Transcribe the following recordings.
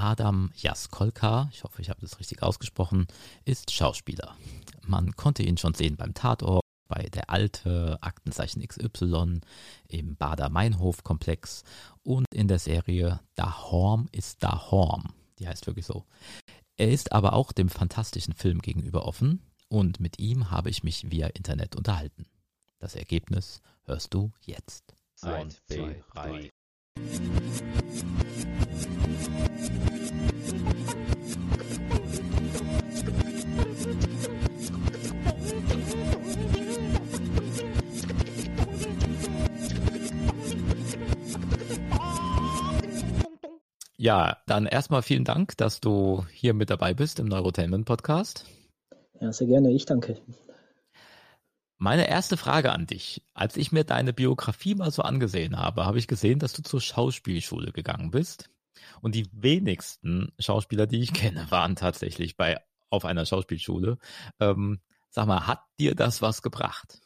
Adam Jaskolka, ich hoffe, ich habe das richtig ausgesprochen, ist Schauspieler. Man konnte ihn schon sehen beim Tatort, bei der Alte, Aktenzeichen XY, im Bader-Meinhof-Komplex und in der Serie Da Horm ist Da Horm. Die heißt wirklich so. Er ist aber auch dem fantastischen Film gegenüber offen und mit ihm habe ich mich via Internet unterhalten. Das Ergebnis hörst du jetzt. Eins, zwei, drei. Ja, dann erstmal vielen Dank, dass du hier mit dabei bist im Neurotainment Podcast. Ja, sehr gerne. Ich danke. Meine erste Frage an dich. Als ich mir deine Biografie mal so angesehen habe, habe ich gesehen, dass du zur Schauspielschule gegangen bist. Und die wenigsten Schauspieler, die ich kenne, waren tatsächlich bei auf einer Schauspielschule. Ähm, sag mal, hat dir das was gebracht?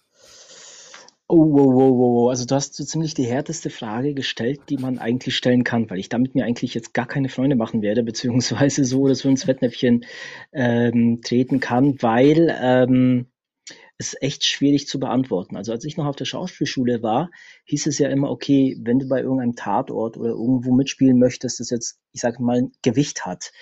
Oh, wow, wow, wow. Also du hast so ziemlich die härteste Frage gestellt, die man eigentlich stellen kann, weil ich damit mir eigentlich jetzt gar keine Freunde machen werde, beziehungsweise so oder so ins Fettnäpfchen ähm, treten kann, weil ähm, es echt schwierig zu beantworten. Also als ich noch auf der Schauspielschule war, hieß es ja immer, okay, wenn du bei irgendeinem Tatort oder irgendwo mitspielen möchtest, das jetzt, ich sage mal, Gewicht hat,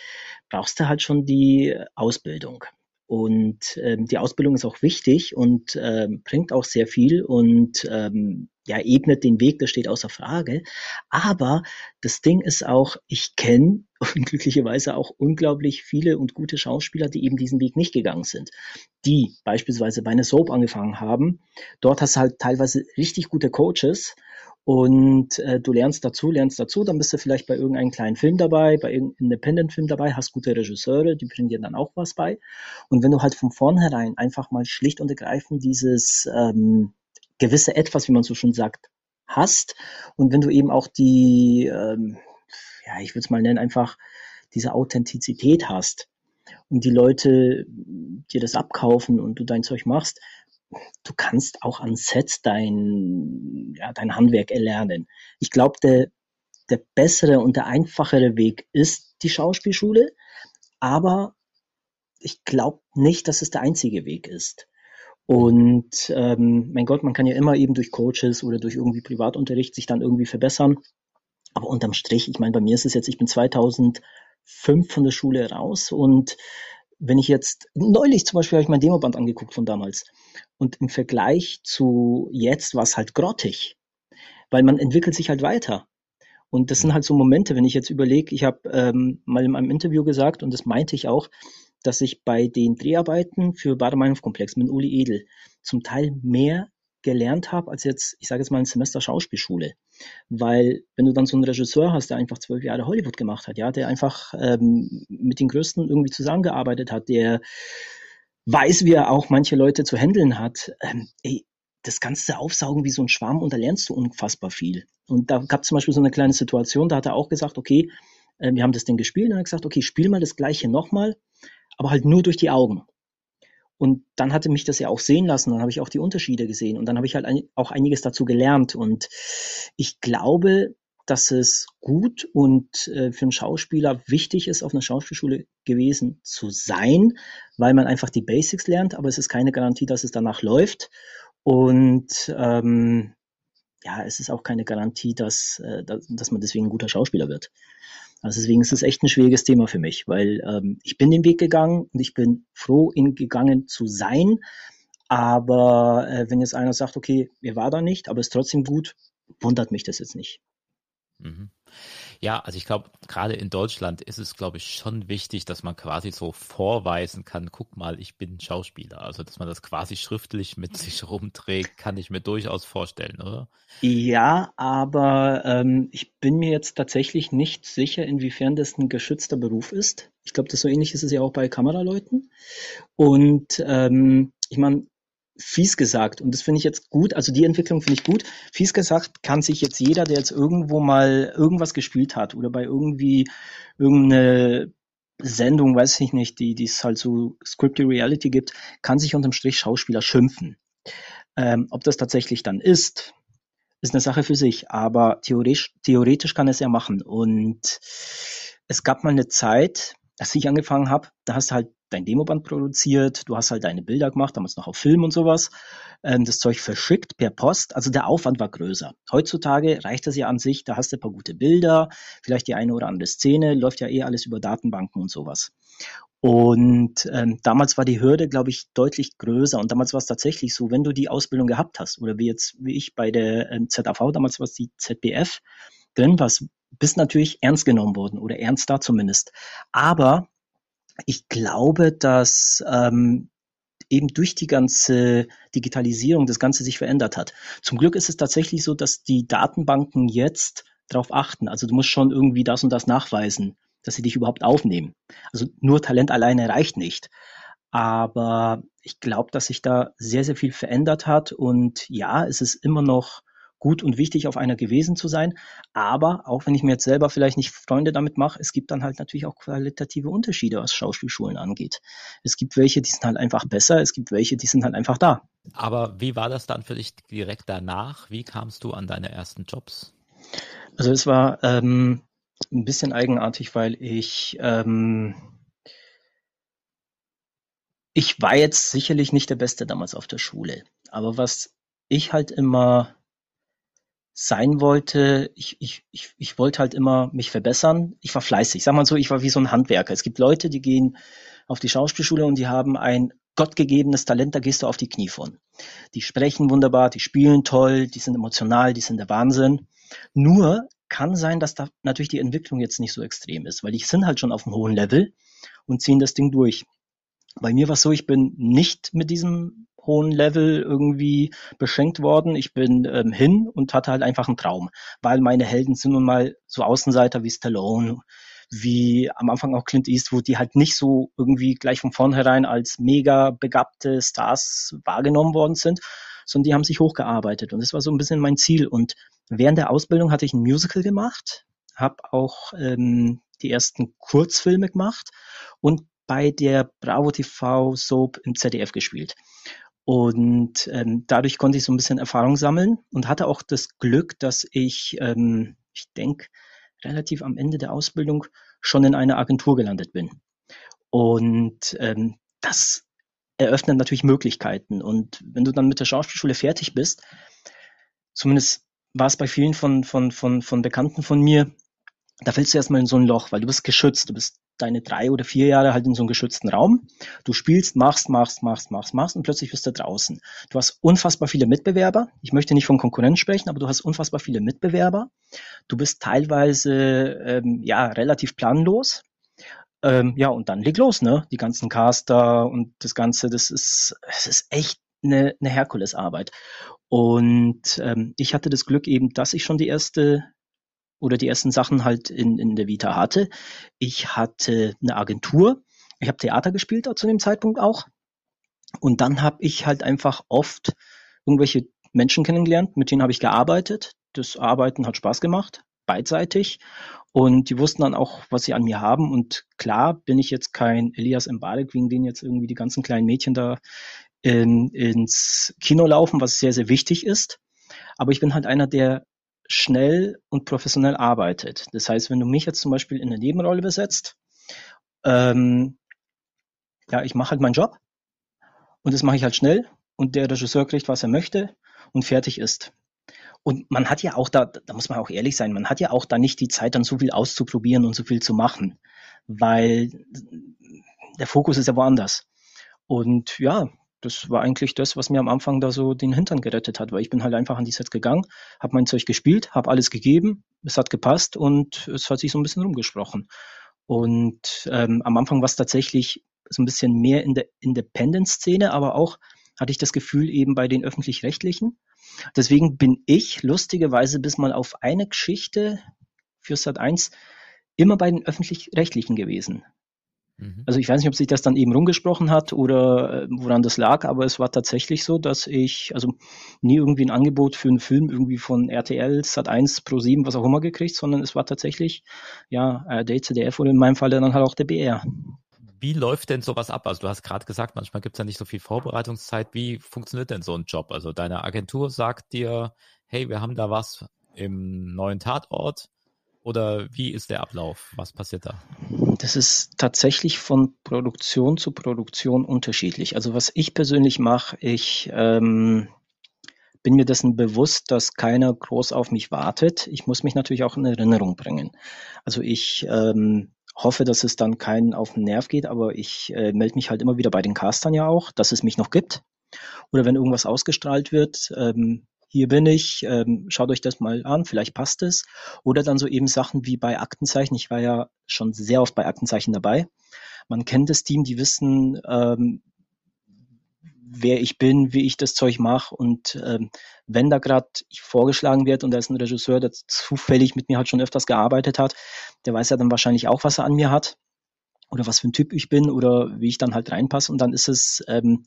brauchst du halt schon die Ausbildung. Und ähm, die Ausbildung ist auch wichtig und ähm, bringt auch sehr viel und ähm, ja, ebnet den Weg, das steht außer Frage. Aber das Ding ist auch, ich kenne glücklicherweise auch unglaublich viele und gute Schauspieler, die eben diesen Weg nicht gegangen sind. Die beispielsweise bei einer Soap angefangen haben. Dort hast du halt teilweise richtig gute Coaches und äh, du lernst dazu, lernst dazu, dann bist du vielleicht bei irgendeinem kleinen Film dabei, bei irgendeinem Independent-Film dabei, hast gute Regisseure, die bringen dir dann auch was bei. Und wenn du halt von vornherein einfach mal schlicht und ergreifend dieses ähm, gewisse Etwas, wie man so schon sagt, hast und wenn du eben auch die, ähm, ja, ich würde es mal nennen, einfach diese Authentizität hast und die Leute dir das abkaufen und du dein Zeug machst, du kannst auch an Set dein, ja, dein Handwerk erlernen. Ich glaube, der, der bessere und der einfachere Weg ist die Schauspielschule, aber ich glaube nicht, dass es der einzige Weg ist. Und ähm, mein Gott, man kann ja immer eben durch Coaches oder durch irgendwie Privatunterricht sich dann irgendwie verbessern. Aber unterm Strich, ich meine, bei mir ist es jetzt, ich bin 2005 von der Schule raus und wenn ich jetzt, neulich zum Beispiel habe ich mein Demoband angeguckt von damals. Und im Vergleich zu jetzt war es halt grottig. Weil man entwickelt sich halt weiter. Und das sind halt so Momente, wenn ich jetzt überlege, ich habe ähm, mal in einem Interview gesagt, und das meinte ich auch, dass ich bei den Dreharbeiten für Bader-Meinhof-Komplex mit Uli Edel zum Teil mehr gelernt habe, als jetzt, ich sage jetzt mal ein Semester Schauspielschule. Weil wenn du dann so einen Regisseur hast, der einfach zwölf Jahre Hollywood gemacht hat, ja, der einfach ähm, mit den Größten irgendwie zusammengearbeitet hat, der weiß, wie er auch manche Leute zu handeln hat, ähm, ey, das du aufsaugen wie so ein Schwarm und da lernst du unfassbar viel. Und da gab es zum Beispiel so eine kleine Situation, da hat er auch gesagt, okay, äh, wir haben das Ding gespielt und er hat gesagt, okay, spiel mal das gleiche nochmal, aber halt nur durch die Augen. Und dann hatte mich das ja auch sehen lassen, dann habe ich auch die Unterschiede gesehen und dann habe ich halt ein, auch einiges dazu gelernt. Und ich glaube, dass es gut und äh, für einen Schauspieler wichtig ist, auf einer Schauspielschule gewesen zu sein, weil man einfach die Basics lernt, aber es ist keine Garantie, dass es danach läuft. Und ähm, ja, es ist auch keine Garantie, dass, äh, dass man deswegen ein guter Schauspieler wird. Also deswegen ist es echt ein schwieriges Thema für mich, weil ähm, ich bin den Weg gegangen und ich bin froh, ihn gegangen zu sein. Aber äh, wenn jetzt einer sagt, okay, er war da nicht, aber ist trotzdem gut, wundert mich das jetzt nicht. Mhm. Ja, also ich glaube, gerade in Deutschland ist es, glaube ich, schon wichtig, dass man quasi so vorweisen kann, guck mal, ich bin Schauspieler. Also, dass man das quasi schriftlich mit sich rumträgt, kann ich mir durchaus vorstellen, oder? Ja, aber ähm, ich bin mir jetzt tatsächlich nicht sicher, inwiefern das ein geschützter Beruf ist. Ich glaube, das so ähnlich ist es ja auch bei Kameraleuten. Und ähm, ich meine, fies gesagt, und das finde ich jetzt gut, also die Entwicklung finde ich gut, fies gesagt kann sich jetzt jeder, der jetzt irgendwo mal irgendwas gespielt hat oder bei irgendwie irgendeine Sendung, weiß ich nicht, die es halt so Scripted Reality gibt, kann sich unterm Strich Schauspieler schimpfen. Ähm, ob das tatsächlich dann ist, ist eine Sache für sich, aber theoretisch, theoretisch kann es ja machen. Und es gab mal eine Zeit, als ich angefangen habe, da hast du halt dein Demoband produziert, du hast halt deine Bilder gemacht, damals noch auf Film und sowas, ähm, das Zeug verschickt per Post, also der Aufwand war größer. Heutzutage reicht das ja an sich, da hast du ein paar gute Bilder, vielleicht die eine oder andere Szene, läuft ja eh alles über Datenbanken und sowas. Und ähm, damals war die Hürde, glaube ich, deutlich größer. Und damals war es tatsächlich so, wenn du die Ausbildung gehabt hast, oder wie jetzt, wie ich bei der ähm, ZAV, damals war es die ZBF, drin warst, bist natürlich ernst genommen worden oder ernster zumindest. Aber ich glaube, dass ähm, eben durch die ganze Digitalisierung das Ganze sich verändert hat. Zum Glück ist es tatsächlich so, dass die Datenbanken jetzt darauf achten. Also du musst schon irgendwie das und das nachweisen, dass sie dich überhaupt aufnehmen. Also nur Talent alleine reicht nicht. Aber ich glaube, dass sich da sehr, sehr viel verändert hat. Und ja, es ist immer noch gut und wichtig, auf einer gewesen zu sein. Aber auch wenn ich mir jetzt selber vielleicht nicht Freunde damit mache, es gibt dann halt natürlich auch qualitative Unterschiede, was Schauspielschulen angeht. Es gibt welche, die sind halt einfach besser, es gibt welche, die sind halt einfach da. Aber wie war das dann für dich direkt danach? Wie kamst du an deine ersten Jobs? Also es war ähm, ein bisschen eigenartig, weil ich ähm, ich war jetzt sicherlich nicht der Beste damals auf der Schule. Aber was ich halt immer sein wollte, ich, ich, ich, ich wollte halt immer mich verbessern. Ich war fleißig. Sag mal so, ich war wie so ein Handwerker. Es gibt Leute, die gehen auf die Schauspielschule und die haben ein gottgegebenes Talent, da gehst du auf die Knie von. Die sprechen wunderbar, die spielen toll, die sind emotional, die sind der Wahnsinn. Nur kann sein, dass da natürlich die Entwicklung jetzt nicht so extrem ist, weil die sind halt schon auf einem hohen Level und ziehen das Ding durch. Bei mir war es so, ich bin nicht mit diesem hohen Level irgendwie beschenkt worden. Ich bin ähm, hin und hatte halt einfach einen Traum, weil meine Helden sind nun mal so Außenseiter wie Stallone, wie am Anfang auch Clint Eastwood, die halt nicht so irgendwie gleich von vornherein als mega begabte Stars wahrgenommen worden sind, sondern die haben sich hochgearbeitet und das war so ein bisschen mein Ziel. Und während der Ausbildung hatte ich ein Musical gemacht, habe auch ähm, die ersten Kurzfilme gemacht und bei der Bravo TV Soap im ZDF gespielt. Und ähm, dadurch konnte ich so ein bisschen Erfahrung sammeln und hatte auch das Glück, dass ich, ähm, ich denke, relativ am Ende der Ausbildung schon in einer Agentur gelandet bin. Und ähm, das eröffnet natürlich Möglichkeiten. Und wenn du dann mit der Schauspielschule fertig bist, zumindest war es bei vielen von, von, von, von Bekannten von mir, da fällst du erstmal in so ein Loch, weil du bist geschützt, du bist deine drei oder vier Jahre halt in so einem geschützten Raum. Du spielst, machst, machst, machst, machst, machst und plötzlich bist du draußen. Du hast unfassbar viele Mitbewerber. Ich möchte nicht von Konkurrenz sprechen, aber du hast unfassbar viele Mitbewerber. Du bist teilweise ähm, ja relativ planlos. Ähm, ja, und dann leg los, ne? Die ganzen Caster und das Ganze, das ist, es ist echt eine, eine Herkulesarbeit. Und ähm, ich hatte das Glück eben, dass ich schon die erste oder die ersten Sachen halt in, in der Vita hatte. Ich hatte eine Agentur. Ich habe Theater gespielt zu dem Zeitpunkt auch. Und dann habe ich halt einfach oft irgendwelche Menschen kennengelernt, mit denen habe ich gearbeitet. Das Arbeiten hat Spaß gemacht, beidseitig. Und die wussten dann auch, was sie an mir haben. Und klar bin ich jetzt kein Elias Mbarek, wegen denen jetzt irgendwie die ganzen kleinen Mädchen da in, ins Kino laufen, was sehr, sehr wichtig ist. Aber ich bin halt einer, der schnell und professionell arbeitet. Das heißt, wenn du mich jetzt zum Beispiel in eine Nebenrolle besetzt, ähm, ja, ich mache halt meinen Job und das mache ich halt schnell und der Regisseur kriegt, was er möchte und fertig ist. Und man hat ja auch da, da muss man auch ehrlich sein, man hat ja auch da nicht die Zeit, dann so viel auszuprobieren und so viel zu machen, weil der Fokus ist ja woanders. Und ja, das war eigentlich das, was mir am Anfang da so den Hintern gerettet hat, weil ich bin halt einfach an die Sets gegangen, habe mein Zeug gespielt, habe alles gegeben, es hat gepasst und es hat sich so ein bisschen rumgesprochen. Und ähm, am Anfang war es tatsächlich so ein bisschen mehr in der Independent-Szene, aber auch hatte ich das Gefühl eben bei den öffentlich-rechtlichen. Deswegen bin ich lustigerweise bis mal auf eine Geschichte für Sat 1 immer bei den öffentlich-rechtlichen gewesen. Mhm. Also ich weiß nicht, ob sich das dann eben rumgesprochen hat oder äh, woran das lag, aber es war tatsächlich so, dass ich also nie irgendwie ein Angebot für einen Film irgendwie von RTL, Sat1, Pro7, was auch immer gekriegt, sondern es war tatsächlich ja ARD, ZDF oder in meinem Fall dann halt auch der BR. Wie läuft denn sowas ab? Also du hast gerade gesagt, manchmal gibt es ja nicht so viel Vorbereitungszeit. Wie funktioniert denn so ein Job? Also deine Agentur sagt dir, hey, wir haben da was im neuen Tatort Oder wie ist der Ablauf? Was passiert da? Das ist tatsächlich von Produktion zu Produktion unterschiedlich. Also was ich persönlich mache, ich ähm, bin mir dessen bewusst, dass keiner groß auf mich wartet. Ich muss mich natürlich auch in Erinnerung bringen. Also ich ähm, hoffe, dass es dann keinen auf den Nerv geht, aber ich äh, melde mich halt immer wieder bei den Castern ja auch, dass es mich noch gibt. Oder wenn irgendwas ausgestrahlt wird, ähm, hier bin ich, ähm, schaut euch das mal an, vielleicht passt es. Oder dann so eben Sachen wie bei Aktenzeichen. Ich war ja schon sehr oft bei Aktenzeichen dabei. Man kennt das Team, die wissen, ähm, wer ich bin, wie ich das Zeug mache. Und ähm, wenn da gerade vorgeschlagen wird und da ist ein Regisseur, der zufällig mit mir halt schon öfters gearbeitet hat, der weiß ja dann wahrscheinlich auch, was er an mir hat oder was für ein Typ ich bin oder wie ich dann halt reinpasse. Und dann ist es, ähm,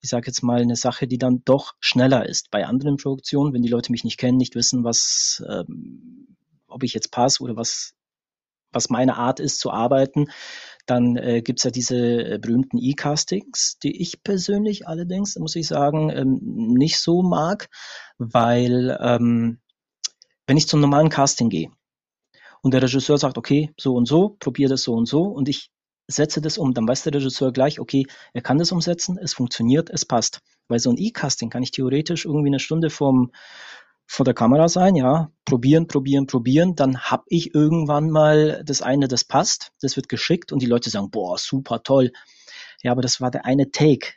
ich sage jetzt mal, eine Sache, die dann doch schneller ist. Bei anderen Produktionen, wenn die Leute mich nicht kennen, nicht wissen, was, ähm, ob ich jetzt passe oder was, was meine Art ist zu arbeiten, dann äh, gibt ja diese äh, berühmten E-Castings, die ich persönlich allerdings, muss ich sagen, ähm, nicht so mag, weil ähm, wenn ich zum normalen Casting gehe und der Regisseur sagt, okay, so und so, probier das so und so und ich setze das um, dann weiß der Regisseur gleich, okay, er kann das umsetzen, es funktioniert, es passt. Weil so ein E-Casting kann ich theoretisch irgendwie eine Stunde vom vor der Kamera sein, ja, probieren, probieren, probieren, dann habe ich irgendwann mal das eine, das passt, das wird geschickt und die Leute sagen, boah, super toll. Ja, aber das war der eine Take.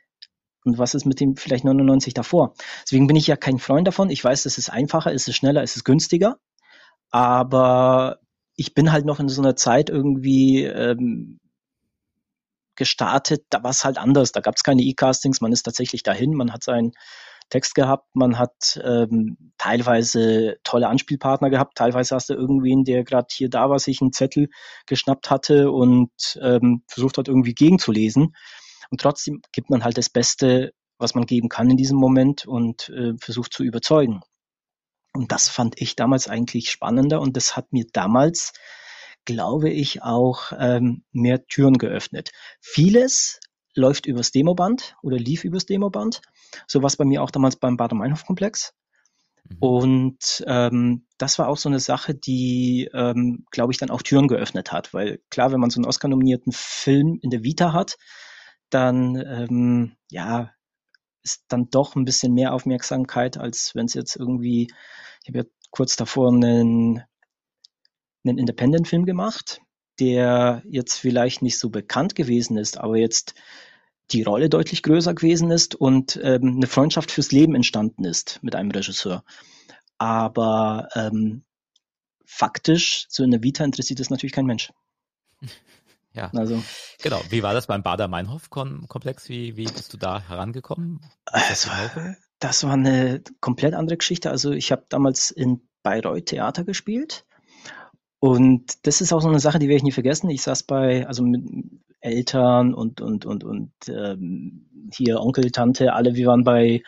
Und was ist mit dem vielleicht 99 davor? Deswegen bin ich ja kein Freund davon. Ich weiß, es ist einfacher, es ist schneller, es ist günstiger. Aber ich bin halt noch in so einer Zeit irgendwie ähm, gestartet, da war es halt anders. Da gab es keine E-Castings, man ist tatsächlich dahin, man hat seinen Text gehabt, man hat ähm, teilweise tolle Anspielpartner gehabt, teilweise hast du irgendwen, der gerade hier da war, sich einen Zettel geschnappt hatte und ähm, versucht hat, irgendwie gegenzulesen. Und trotzdem gibt man halt das Beste, was man geben kann in diesem Moment und äh, versucht zu überzeugen. Und das fand ich damals eigentlich spannender und das hat mir damals, glaube ich, auch ähm, mehr Türen geöffnet. Vieles läuft übers Demoband oder lief übers Demoband. So war es bei mir auch damals beim Bader-Meinhof-Komplex. Mhm. Und ähm, das war auch so eine Sache, die, ähm, glaube ich, dann auch Türen geöffnet hat. Weil klar, wenn man so einen Oscar-nominierten Film in der Vita hat, dann ähm, ja, ist dann doch ein bisschen mehr Aufmerksamkeit, als wenn es jetzt irgendwie, ich habe ja kurz davor einen, einen Independent-Film gemacht, der jetzt vielleicht nicht so bekannt gewesen ist, aber jetzt die Rolle deutlich größer gewesen ist und ähm, eine Freundschaft fürs Leben entstanden ist mit einem Regisseur. Aber ähm, faktisch, so in der Vita interessiert das natürlich kein Mensch. Ja, also, genau. Wie war das beim Bader-Meinhof-Komplex? Wie, wie bist du da herangekommen? Das war, das war eine komplett andere Geschichte. Also ich habe damals in Bayreuth Theater gespielt und das ist auch so eine Sache, die werde ich nie vergessen. Ich saß bei, also mit Eltern und, und, und, und ähm, hier Onkel, Tante, alle, wir waren bei,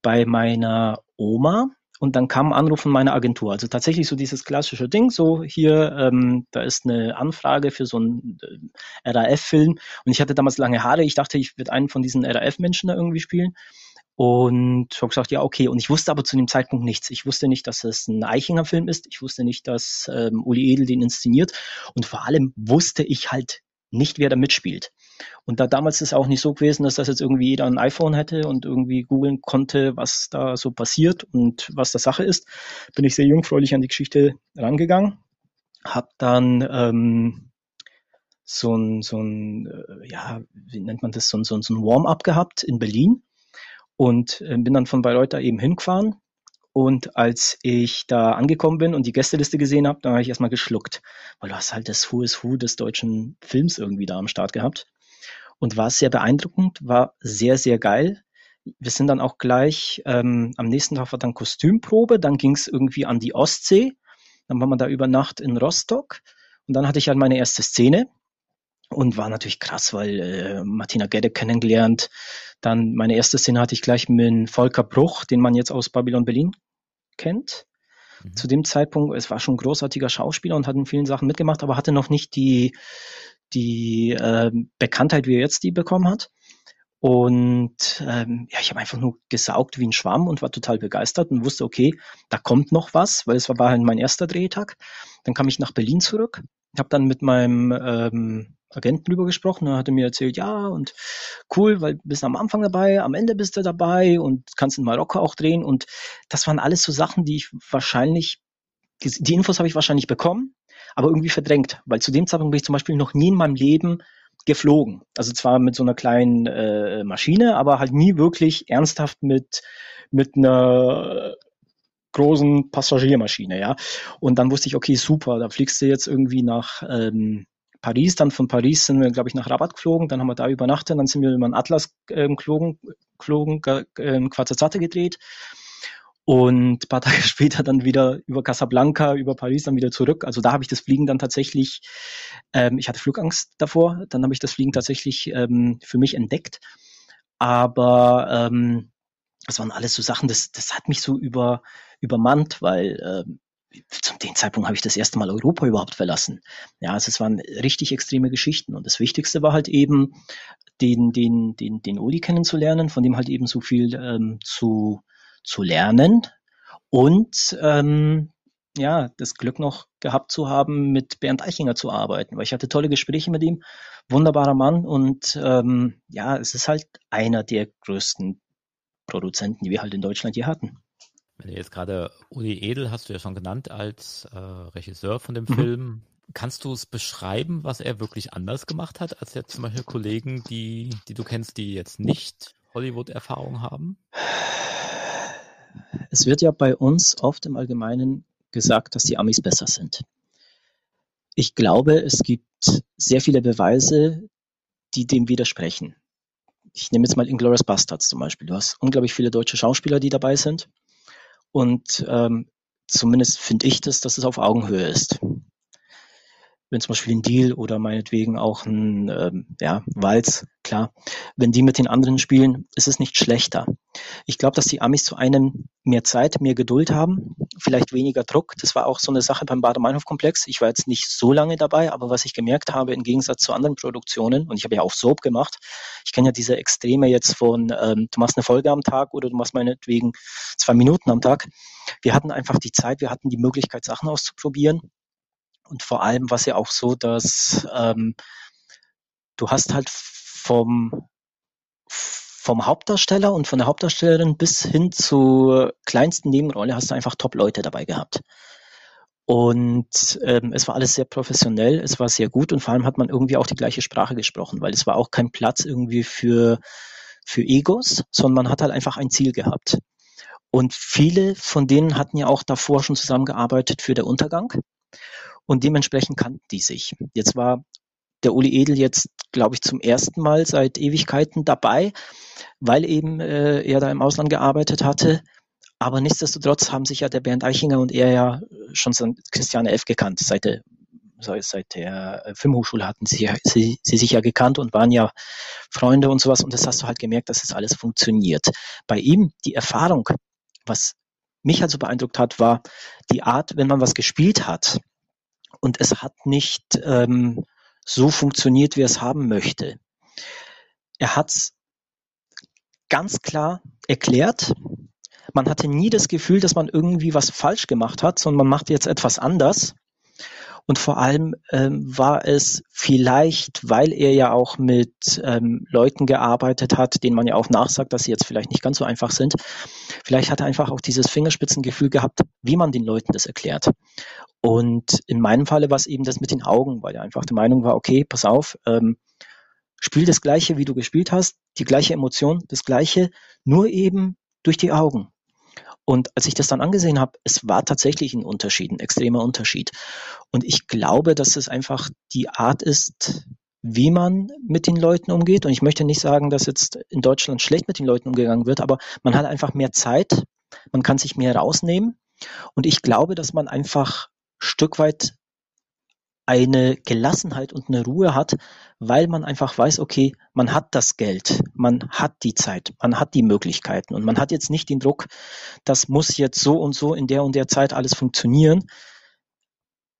bei meiner Oma und dann kam ein Anruf von meiner Agentur. Also tatsächlich so dieses klassische Ding, so hier, ähm, da ist eine Anfrage für so einen äh, RAF-Film und ich hatte damals lange Haare. Ich dachte, ich würde einen von diesen RAF-Menschen da irgendwie spielen. Und habe gesagt, ja, okay. Und ich wusste aber zu dem Zeitpunkt nichts. Ich wusste nicht, dass es ein Eichinger Film ist. Ich wusste nicht, dass ähm, Uli Edel den inszeniert. Und vor allem wusste ich halt nicht, wer da mitspielt. Und da damals ist es auch nicht so gewesen, dass das jetzt irgendwie jeder ein iPhone hätte und irgendwie googeln konnte, was da so passiert und was da Sache ist, bin ich sehr jungfräulich an die Geschichte rangegangen. Hab dann ähm, so ein, so ein äh, ja, wie nennt man das, so ein, so ein, so ein Warm-up gehabt in Berlin und äh, bin dann von Bayreuth da eben hingefahren. Und als ich da angekommen bin und die Gästeliste gesehen habe, da habe ich erstmal geschluckt, weil du hast halt das Who is Who des deutschen Films irgendwie da am Start gehabt. Und war sehr beeindruckend, war sehr, sehr geil. Wir sind dann auch gleich, ähm, am nächsten Tag war dann Kostümprobe, dann ging es irgendwie an die Ostsee, dann war man da über Nacht in Rostock und dann hatte ich halt meine erste Szene und war natürlich krass, weil äh, Martina Gedde kennengelernt. Dann meine erste Szene hatte ich gleich mit Volker Bruch, den man jetzt aus Babylon Berlin kennt. Mhm. Zu dem Zeitpunkt, es war schon ein großartiger Schauspieler und hat in vielen Sachen mitgemacht, aber hatte noch nicht die, die äh, Bekanntheit, wie er jetzt die bekommen hat. Und ähm, ja, ich habe einfach nur gesaugt wie ein Schwamm und war total begeistert und wusste, okay, da kommt noch was, weil es war, war mein erster Drehtag. Dann kam ich nach Berlin zurück, habe dann mit meinem ähm, Agenten drüber gesprochen. Er hatte mir erzählt, ja, und cool, weil du bist am Anfang dabei, am Ende bist du dabei und kannst in Marokko auch drehen. Und das waren alles so Sachen, die ich wahrscheinlich, die Infos habe ich wahrscheinlich bekommen, aber irgendwie verdrängt, weil zu dem Zeitpunkt bin ich zum Beispiel noch nie in meinem Leben geflogen. Also zwar mit so einer kleinen äh, Maschine, aber halt nie wirklich ernsthaft mit, mit einer großen Passagiermaschine, ja. Und dann wusste ich, okay, super, da fliegst du jetzt irgendwie nach ähm, Paris, dann von Paris sind wir, glaube ich, nach Rabat geflogen, dann haben wir da übernachtet, dann sind wir über den Atlas ähm, geflogen, geflogen äh, Quazzazate gedreht und paar Tage später dann wieder über Casablanca, über Paris dann wieder zurück. Also da habe ich das Fliegen dann tatsächlich, ähm, ich hatte Flugangst davor, dann habe ich das Fliegen tatsächlich ähm, für mich entdeckt. Aber ähm, das waren alles so Sachen, das, das hat mich so über, übermannt, weil ähm, zum dem Zeitpunkt habe ich das erste Mal Europa überhaupt verlassen. Ja, also es waren richtig extreme Geschichten. Und das Wichtigste war halt eben, den, den, den, den Uli kennenzulernen, von dem halt eben so viel ähm, zu, zu lernen und ähm, ja, das Glück noch gehabt zu haben, mit Bernd Eichinger zu arbeiten, weil ich hatte tolle Gespräche mit ihm, wunderbarer Mann und ähm, ja, es ist halt einer der größten Produzenten, die wir halt in Deutschland hier hatten. Wenn du jetzt gerade Uli Edel hast du ja schon genannt als äh, Regisseur von dem mhm. Film. Kannst du es beschreiben, was er wirklich anders gemacht hat, als jetzt zum Beispiel Kollegen, die, die du kennst, die jetzt nicht Hollywood-Erfahrung haben? Es wird ja bei uns oft im Allgemeinen gesagt, dass die Amis besser sind. Ich glaube, es gibt sehr viele Beweise, die dem widersprechen. Ich nehme jetzt mal Inglourious Bastards zum Beispiel. Du hast unglaublich viele deutsche Schauspieler, die dabei sind. Und ähm, zumindest finde ich das, dass es auf Augenhöhe ist wenn zum Beispiel ein Deal oder meinetwegen auch ein ähm, ja, Walz, klar, wenn die mit den anderen spielen, ist es nicht schlechter. Ich glaube, dass die Amis zu einem mehr Zeit, mehr Geduld haben, vielleicht weniger Druck. Das war auch so eine Sache beim Bader-Meinhof-Komplex. Ich war jetzt nicht so lange dabei, aber was ich gemerkt habe, im Gegensatz zu anderen Produktionen, und ich habe ja auch Soap gemacht, ich kenne ja diese Extreme jetzt von, ähm, du machst eine Folge am Tag oder du machst meinetwegen zwei Minuten am Tag. Wir hatten einfach die Zeit, wir hatten die Möglichkeit, Sachen auszuprobieren und vor allem war es ja auch so, dass ähm, du hast halt vom vom Hauptdarsteller und von der Hauptdarstellerin bis hin zur kleinsten Nebenrolle hast du einfach Top-Leute dabei gehabt. Und ähm, es war alles sehr professionell, es war sehr gut und vor allem hat man irgendwie auch die gleiche Sprache gesprochen, weil es war auch kein Platz irgendwie für, für Egos, sondern man hat halt einfach ein Ziel gehabt. Und viele von denen hatten ja auch davor schon zusammengearbeitet für der Untergang und dementsprechend kannten die sich. Jetzt war der Uli Edel jetzt, glaube ich, zum ersten Mal seit Ewigkeiten dabei, weil eben äh, er da im Ausland gearbeitet hatte. Aber nichtsdestotrotz haben sich ja der Bernd Eichinger und er ja schon seit Christiane F. gekannt. Seit der, seit der äh, Filmhochschule hatten sie, sie, sie sich ja gekannt und waren ja Freunde und sowas. Und das hast du halt gemerkt, dass das alles funktioniert. Bei ihm die Erfahrung, was mich halt so beeindruckt hat, war die Art, wenn man was gespielt hat, und es hat nicht ähm, so funktioniert, wie er es haben möchte. Er hat es ganz klar erklärt. Man hatte nie das Gefühl, dass man irgendwie was falsch gemacht hat, sondern man macht jetzt etwas anders. Und vor allem ähm, war es vielleicht, weil er ja auch mit ähm, Leuten gearbeitet hat, denen man ja auch nachsagt, dass sie jetzt vielleicht nicht ganz so einfach sind. Vielleicht hat er einfach auch dieses Fingerspitzengefühl gehabt, wie man den Leuten das erklärt. Und in meinem Falle war es eben das mit den Augen, weil er einfach der Meinung war, okay, pass auf, ähm, spiel das Gleiche, wie du gespielt hast, die gleiche Emotion, das Gleiche, nur eben durch die Augen. Und als ich das dann angesehen habe, es war tatsächlich ein Unterschied, ein extremer Unterschied. Und ich glaube, dass es einfach die Art ist, wie man mit den Leuten umgeht. Und ich möchte nicht sagen, dass jetzt in Deutschland schlecht mit den Leuten umgegangen wird, aber man hat einfach mehr Zeit, man kann sich mehr rausnehmen. Und ich glaube, dass man einfach Stück weit eine Gelassenheit und eine Ruhe hat, weil man einfach weiß, okay, man hat das Geld, man hat die Zeit, man hat die Möglichkeiten und man hat jetzt nicht den Druck, das muss jetzt so und so in der und der Zeit alles funktionieren,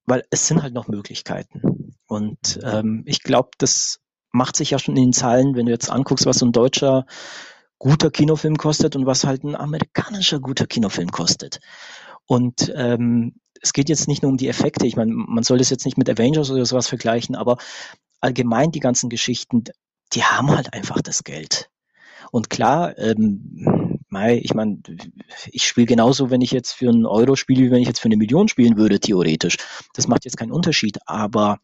weil es sind halt noch Möglichkeiten. Und ähm, ich glaube, das macht sich ja schon in den Zahlen, wenn du jetzt anguckst, was ein deutscher guter Kinofilm kostet und was halt ein amerikanischer guter Kinofilm kostet. Und ähm, es geht jetzt nicht nur um die Effekte. Ich meine, man soll das jetzt nicht mit Avengers oder sowas vergleichen, aber allgemein die ganzen Geschichten, die haben halt einfach das Geld. Und klar, ähm, ich meine, ich spiele genauso, wenn ich jetzt für einen Euro spiele, wie wenn ich jetzt für eine Million spielen würde, theoretisch. Das macht jetzt keinen Unterschied. Aber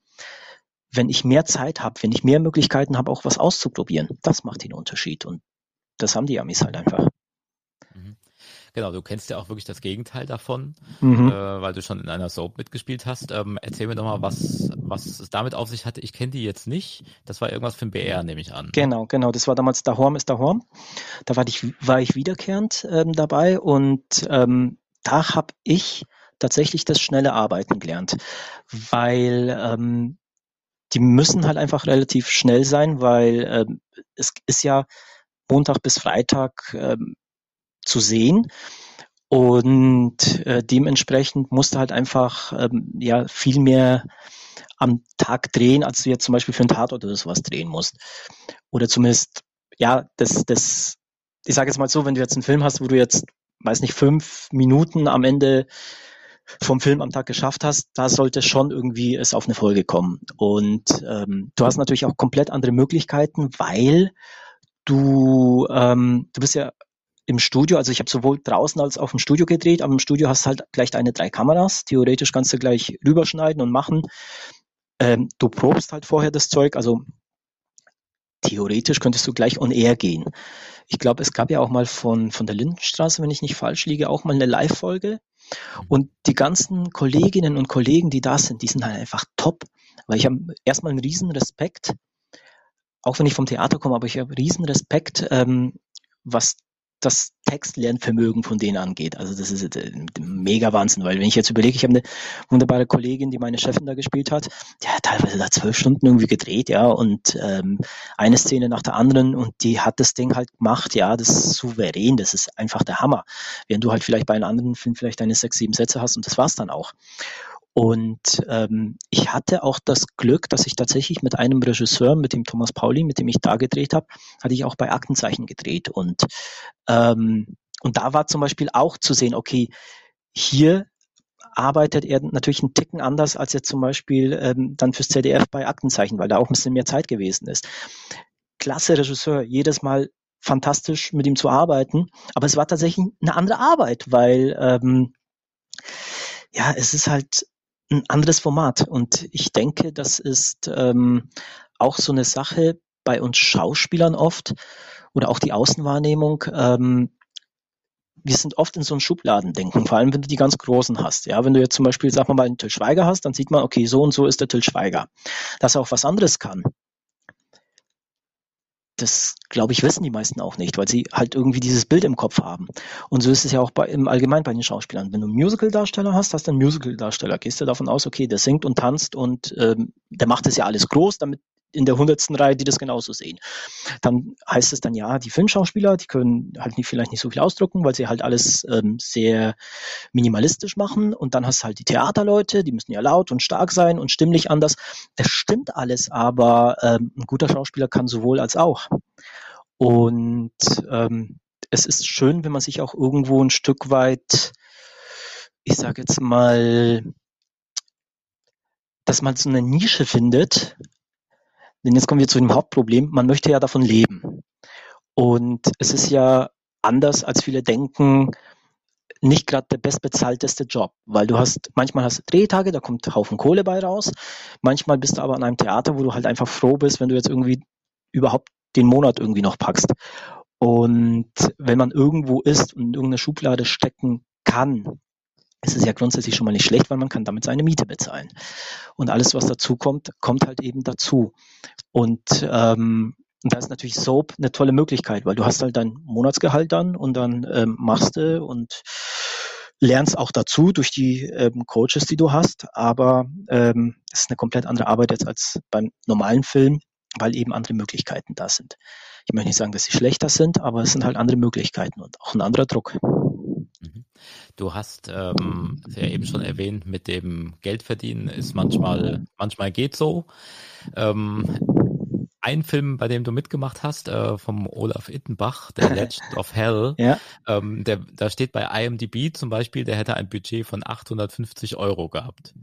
wenn ich mehr Zeit habe, wenn ich mehr Möglichkeiten habe, auch was auszuprobieren, das macht den Unterschied. Und das haben die Amis halt einfach. Genau, du kennst ja auch wirklich das Gegenteil davon, mhm. äh, weil du schon in einer Soap mitgespielt hast. Ähm, erzähl mir doch mal, was, was es damit auf sich hatte. Ich kenne die jetzt nicht. Das war irgendwas für ein BR, nehme ich an. Genau, genau. Das war damals Dahorm ist Dahorm. Da war ich, war ich wiederkehrend ähm, dabei und ähm, da habe ich tatsächlich das schnelle Arbeiten gelernt, weil ähm, die müssen halt einfach relativ schnell sein, weil ähm, es ist ja Montag bis Freitag ähm, zu sehen. Und äh, dementsprechend musste halt einfach ähm, ja viel mehr am Tag drehen, als du jetzt zum Beispiel für einen Tatort oder sowas drehen musst. Oder zumindest, ja, das, das, ich sage jetzt mal so, wenn du jetzt einen Film hast, wo du jetzt, weiß nicht, fünf Minuten am Ende vom Film am Tag geschafft hast, da sollte schon irgendwie es auf eine Folge kommen. Und ähm, du hast natürlich auch komplett andere Möglichkeiten, weil du, ähm, du bist ja im Studio, also ich habe sowohl draußen als auch im Studio gedreht, aber im Studio hast du halt gleich deine drei Kameras. Theoretisch kannst du gleich rüberschneiden und machen. Ähm, du probst halt vorher das Zeug, also theoretisch könntest du gleich on air gehen. Ich glaube, es gab ja auch mal von, von der Lindenstraße, wenn ich nicht falsch liege, auch mal eine Live-Folge. Und die ganzen Kolleginnen und Kollegen, die da sind, die sind halt einfach top. Weil ich habe erstmal einen riesen Respekt, auch wenn ich vom Theater komme, aber ich habe riesen Respekt, ähm, was das Textlernvermögen von denen angeht. Also das ist äh, mega Wahnsinn, weil wenn ich jetzt überlege, ich habe eine wunderbare Kollegin, die meine Chefin da gespielt hat, die hat teilweise da zwölf Stunden irgendwie gedreht, ja, und ähm, eine Szene nach der anderen und die hat das Ding halt gemacht, ja, das ist souverän, das ist einfach der Hammer. Während du halt vielleicht bei einem anderen Film vielleicht deine sechs, sieben Sätze hast und das war's dann auch. Und ähm, ich hatte auch das Glück, dass ich tatsächlich mit einem Regisseur, mit dem Thomas Pauli, mit dem ich da gedreht habe, hatte ich auch bei Aktenzeichen gedreht. Und, ähm, und da war zum Beispiel auch zu sehen, okay, hier arbeitet er natürlich einen Ticken anders als jetzt zum Beispiel ähm, dann fürs ZDF bei Aktenzeichen, weil da auch ein bisschen mehr Zeit gewesen ist. Klasse Regisseur, jedes Mal fantastisch mit ihm zu arbeiten, aber es war tatsächlich eine andere Arbeit, weil ähm, ja, es ist halt ein anderes Format. Und ich denke, das ist ähm, auch so eine Sache bei uns Schauspielern oft oder auch die Außenwahrnehmung. Ähm, wir sind oft in so einem Schubladendenken, vor allem wenn du die ganz großen hast. Ja, wenn du jetzt zum Beispiel, sag mal, einen Till Schweiger hast, dann sieht man, okay, so und so ist der Till Schweiger. Dass er auch was anderes kann, das, glaube ich, wissen die meisten auch nicht, weil sie halt irgendwie dieses Bild im Kopf haben. Und so ist es ja auch bei, im Allgemeinen bei den Schauspielern. Wenn du einen Musical-Darsteller hast, hast du einen Musical-Darsteller. Gehst du davon aus, okay, der singt und tanzt und ähm, der macht das ja alles groß, damit in der hundertsten Reihe, die das genauso sehen. Dann heißt es dann ja, die Filmschauspieler, die können halt nicht, vielleicht nicht so viel ausdrucken, weil sie halt alles ähm, sehr minimalistisch machen. Und dann hast du halt die Theaterleute, die müssen ja laut und stark sein und stimmlich anders. Das stimmt alles, aber ähm, ein guter Schauspieler kann sowohl als auch. Und ähm, es ist schön, wenn man sich auch irgendwo ein Stück weit, ich sage jetzt mal, dass man so eine Nische findet, denn jetzt kommen wir zu dem Hauptproblem. Man möchte ja davon leben. Und es ist ja anders, als viele denken, nicht gerade der bestbezahlteste Job, weil du hast, manchmal hast du Drehtage, da kommt Haufen Kohle bei raus. Manchmal bist du aber an einem Theater, wo du halt einfach froh bist, wenn du jetzt irgendwie überhaupt den Monat irgendwie noch packst. Und wenn man irgendwo ist und in irgendeine Schublade stecken kann, es ist ja grundsätzlich schon mal nicht schlecht, weil man kann damit seine Miete bezahlen. Und alles, was dazu kommt, kommt halt eben dazu. Und ähm, da ist natürlich Soap eine tolle Möglichkeit, weil du hast halt dein Monatsgehalt dann und dann ähm, machst du und lernst auch dazu durch die ähm, Coaches, die du hast. Aber ähm, es ist eine komplett andere Arbeit jetzt als beim normalen Film, weil eben andere Möglichkeiten da sind. Ich möchte nicht sagen, dass sie schlechter sind, aber es sind halt andere Möglichkeiten und auch ein anderer Druck. Du hast ähm, ja eben schon erwähnt, mit dem Geldverdienen ist manchmal, manchmal geht so. Ähm, ein Film, bei dem du mitgemacht hast, äh, vom Olaf Ittenbach, der Legend of Hell. Ja. Ähm, der, da steht bei IMDb zum Beispiel, der hätte ein Budget von 850 Euro gehabt.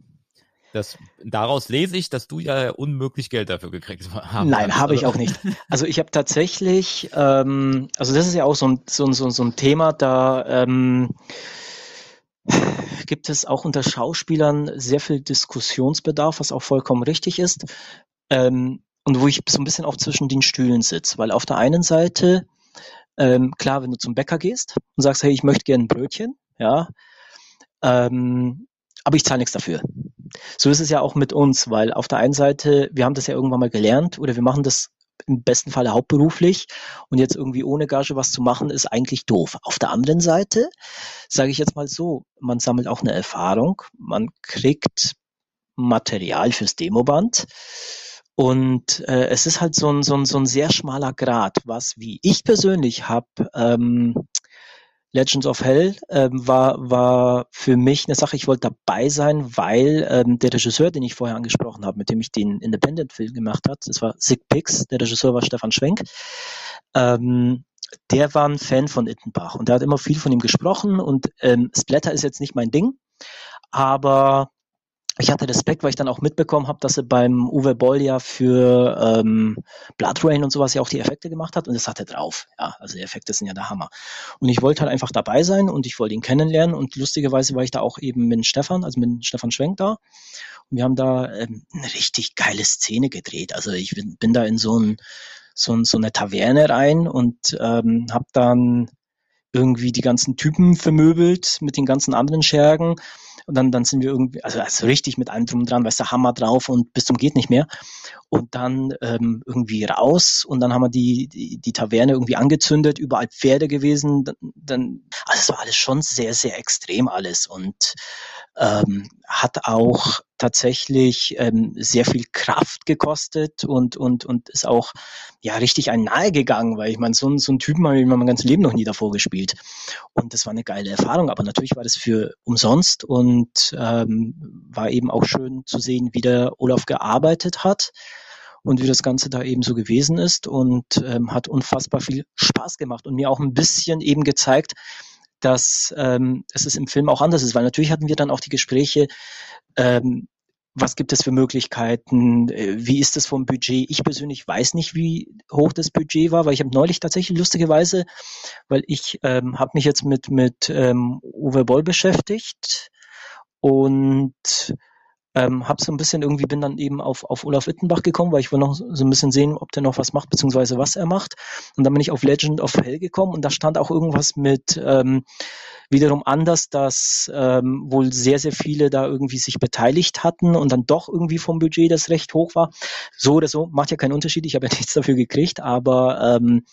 Das, daraus lese ich, dass du ja unmöglich Geld dafür gekriegt hast. Nein, habe ich auch nicht. Also ich habe tatsächlich, ähm, also das ist ja auch so ein, so, so, so ein Thema, da ähm, gibt es auch unter Schauspielern sehr viel Diskussionsbedarf, was auch vollkommen richtig ist. Ähm, und wo ich so ein bisschen auch zwischen den Stühlen sitze, weil auf der einen Seite, ähm, klar, wenn du zum Bäcker gehst und sagst, hey, ich möchte gerne ein Brötchen, ja, ähm, aber ich zahle nichts dafür. So ist es ja auch mit uns, weil auf der einen Seite, wir haben das ja irgendwann mal gelernt oder wir machen das im besten Falle hauptberuflich und jetzt irgendwie ohne Gage was zu machen, ist eigentlich doof. Auf der anderen Seite sage ich jetzt mal so, man sammelt auch eine Erfahrung, man kriegt Material fürs Demoband und äh, es ist halt so ein, so, ein, so ein sehr schmaler Grad, was wie ich persönlich habe ähm, Legends of Hell ähm, war, war für mich eine Sache, ich wollte dabei sein, weil ähm, der Regisseur, den ich vorher angesprochen habe, mit dem ich den Independent-Film gemacht habe, das war Sick Pix, der Regisseur war Stefan Schwenk, ähm, der war ein Fan von Ittenbach und der hat immer viel von ihm gesprochen und ähm, Splatter ist jetzt nicht mein Ding, aber ich hatte Respekt, weil ich dann auch mitbekommen habe, dass er beim Uwe Boll ja für ähm, Blood Rain und sowas ja auch die Effekte gemacht hat und das hat er drauf. Ja, also die Effekte sind ja der Hammer. Und ich wollte halt einfach dabei sein und ich wollte ihn kennenlernen und lustigerweise war ich da auch eben mit Stefan, also mit Stefan Schwenk da und wir haben da ähm, eine richtig geile Szene gedreht. Also ich bin, bin da in so, ein, so, ein, so eine Taverne rein und ähm, habe dann irgendwie die ganzen Typen vermöbelt mit den ganzen anderen Schergen und dann, dann sind wir irgendwie, also, also richtig mit allem drum und dran, weißt du, Hammer drauf und bis zum geht nicht mehr. Und dann ähm, irgendwie raus und dann haben wir die, die, die Taverne irgendwie angezündet, überall Pferde gewesen. Dann, dann also es war alles schon sehr, sehr extrem alles und ähm, hat auch tatsächlich ähm, sehr viel Kraft gekostet und, und, und ist auch ja richtig ein nahe gegangen, weil ich meine, so, so einen Typen habe ich mein ganzes Leben noch nie davor gespielt. Und das war eine geile Erfahrung, aber natürlich war das für umsonst und ähm, war eben auch schön zu sehen, wie der Olaf gearbeitet hat und wie das Ganze da eben so gewesen ist und ähm, hat unfassbar viel Spaß gemacht und mir auch ein bisschen eben gezeigt, dass ähm, es ist im Film auch anders ist, weil natürlich hatten wir dann auch die Gespräche, ähm, was gibt es für Möglichkeiten, äh, wie ist das vom Budget? Ich persönlich weiß nicht, wie hoch das Budget war, weil ich habe neulich tatsächlich lustigerweise, weil ich ähm, habe mich jetzt mit, mit ähm, Uwe Boll beschäftigt und ähm, habe so ein bisschen irgendwie bin dann eben auf, auf Olaf Wittenbach gekommen, weil ich wollte noch so ein bisschen sehen, ob der noch was macht, beziehungsweise was er macht. Und dann bin ich auf Legend of Hell gekommen und da stand auch irgendwas mit ähm, wiederum anders, dass ähm, wohl sehr, sehr viele da irgendwie sich beteiligt hatten und dann doch irgendwie vom Budget das recht hoch war. So oder so, macht ja keinen Unterschied, ich habe ja nichts dafür gekriegt, aber ähm,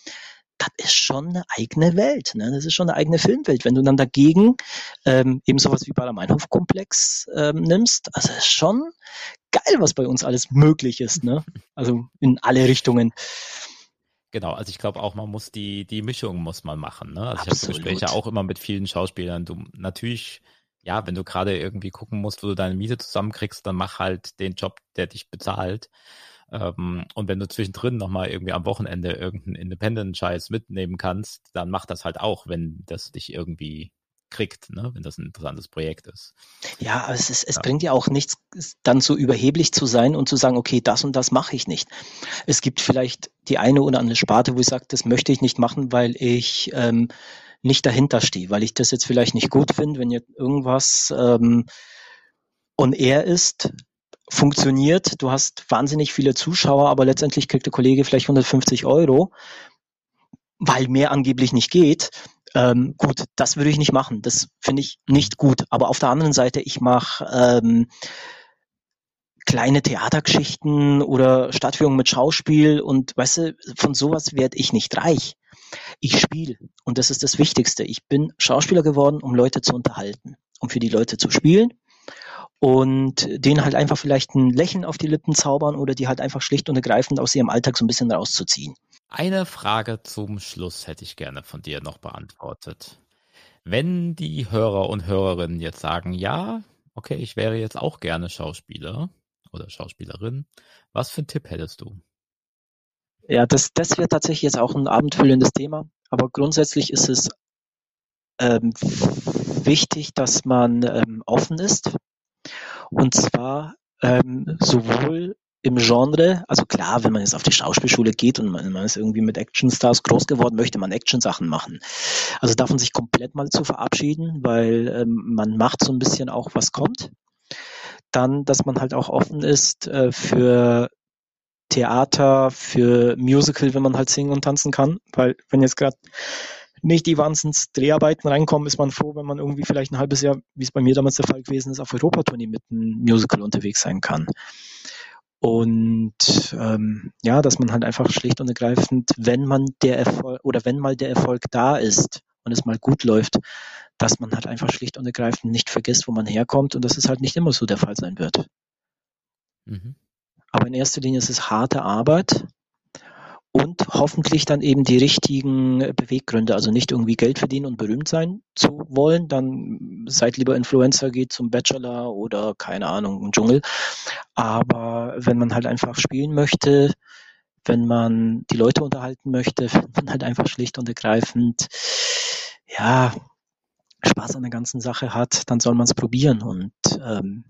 das ist schon eine eigene Welt. Ne? Das ist schon eine eigene Filmwelt. Wenn du dann dagegen ähm, eben sowas wie Bader-Meinhof-Komplex ähm, nimmst, also ist schon geil, was bei uns alles möglich ist. Ne? Also in alle Richtungen. Genau, also ich glaube auch, man muss die, die Mischung muss man machen. Ne? Also Absolut. ich habe Gespräche auch immer mit vielen Schauspielern. Du natürlich, ja, wenn du gerade irgendwie gucken musst, wo du deine Miete zusammenkriegst, dann mach halt den Job, der dich bezahlt. Ähm, und wenn du zwischendrin nochmal irgendwie am Wochenende irgendeinen Independent-Scheiß mitnehmen kannst, dann mach das halt auch, wenn das dich irgendwie kriegt, ne? wenn das ein interessantes Projekt ist. Ja, aber es, ist, es ja. bringt ja auch nichts, dann so überheblich zu sein und zu sagen, okay, das und das mache ich nicht. Es gibt vielleicht die eine oder andere Sparte, wo ich sage, das möchte ich nicht machen, weil ich ähm, nicht dahinter stehe, weil ich das jetzt vielleicht nicht gut finde, wenn jetzt irgendwas ähm, on air ist, funktioniert. Du hast wahnsinnig viele Zuschauer, aber letztendlich kriegt der Kollege vielleicht 150 Euro, weil mehr angeblich nicht geht. Ähm, gut, das würde ich nicht machen. Das finde ich nicht gut. Aber auf der anderen Seite, ich mache ähm, kleine Theatergeschichten oder Stadtführungen mit Schauspiel und weißt du, von sowas werde ich nicht reich. Ich spiele und das ist das Wichtigste. Ich bin Schauspieler geworden, um Leute zu unterhalten, um für die Leute zu spielen und denen halt einfach vielleicht ein Lächeln auf die Lippen zaubern oder die halt einfach schlicht und ergreifend aus ihrem Alltag so ein bisschen rauszuziehen. Eine Frage zum Schluss hätte ich gerne von dir noch beantwortet. Wenn die Hörer und Hörerinnen jetzt sagen, ja, okay, ich wäre jetzt auch gerne Schauspieler oder Schauspielerin, was für einen Tipp hättest du? Ja, das, das wäre tatsächlich jetzt auch ein abendfüllendes Thema. Aber grundsätzlich ist es ähm, wichtig, dass man ähm, offen ist. Und zwar ähm, sowohl im Genre, also klar, wenn man jetzt auf die Schauspielschule geht und man, man ist irgendwie mit Actionstars groß geworden, möchte man Action-Sachen machen. Also davon sich komplett mal zu verabschieden, weil ähm, man macht so ein bisschen auch, was kommt. Dann, dass man halt auch offen ist äh, für Theater, für Musical, wenn man halt singen und tanzen kann. Weil wenn jetzt gerade nicht die Wahnsinns Dreharbeiten reinkommen, ist man froh, wenn man irgendwie vielleicht ein halbes Jahr, wie es bei mir damals der Fall gewesen ist, auf Europatournee mit einem Musical unterwegs sein kann. Und ähm, ja, dass man halt einfach schlicht und ergreifend, wenn man der Erfolg oder wenn mal der Erfolg da ist und es mal gut läuft, dass man halt einfach schlicht und ergreifend nicht vergisst, wo man herkommt und dass es halt nicht immer so der Fall sein wird. Mhm. Aber in erster Linie ist es harte Arbeit und hoffentlich dann eben die richtigen Beweggründe. Also nicht irgendwie Geld verdienen und berühmt sein zu wollen, dann seid lieber Influencer, geht zum Bachelor oder keine Ahnung, im Dschungel. Aber wenn man halt einfach spielen möchte, wenn man die Leute unterhalten möchte, wenn man halt einfach schlicht und ergreifend, ja, Spaß an der ganzen Sache hat, dann soll man es probieren. Und ähm,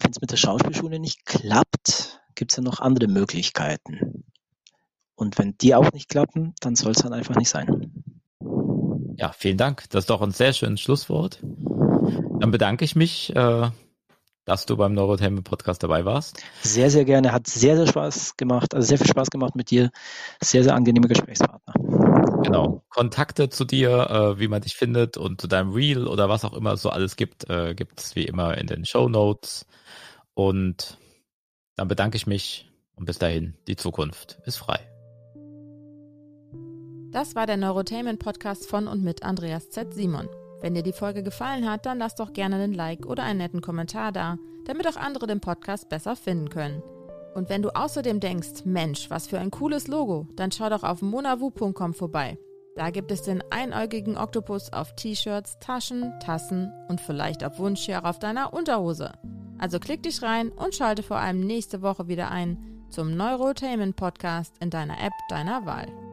wenn es mit der Schauspielschule nicht klappt, gibt es ja noch andere Möglichkeiten. Und wenn die auch nicht klappen, dann soll es dann einfach nicht sein. Ja, vielen Dank. Das ist doch ein sehr schönes Schlusswort. Dann bedanke ich mich, äh, dass du beim Neurotainment Podcast dabei warst. Sehr, sehr gerne. Hat sehr, sehr Spaß gemacht. Also sehr viel Spaß gemacht mit dir. Sehr, sehr angenehme Gesprächspartner. Genau. Kontakte zu dir, äh, wie man dich findet und zu deinem Reel oder was auch immer es so alles gibt, äh, gibt es wie immer in den Show Notes. Und dann bedanke ich mich und bis dahin, die Zukunft ist frei. Das war der Neurotainment Podcast von und mit Andreas Z. Simon. Wenn dir die Folge gefallen hat, dann lass doch gerne einen Like oder einen netten Kommentar da, damit auch andere den Podcast besser finden können. Und wenn du außerdem denkst, Mensch, was für ein cooles Logo, dann schau doch auf monavu.com vorbei. Da gibt es den einäugigen Oktopus auf T-Shirts, Taschen, Tassen und vielleicht auf Wunsch hier auch auf deiner Unterhose. Also klick dich rein und schalte vor allem nächste Woche wieder ein zum Neurotainment Podcast in deiner App deiner Wahl.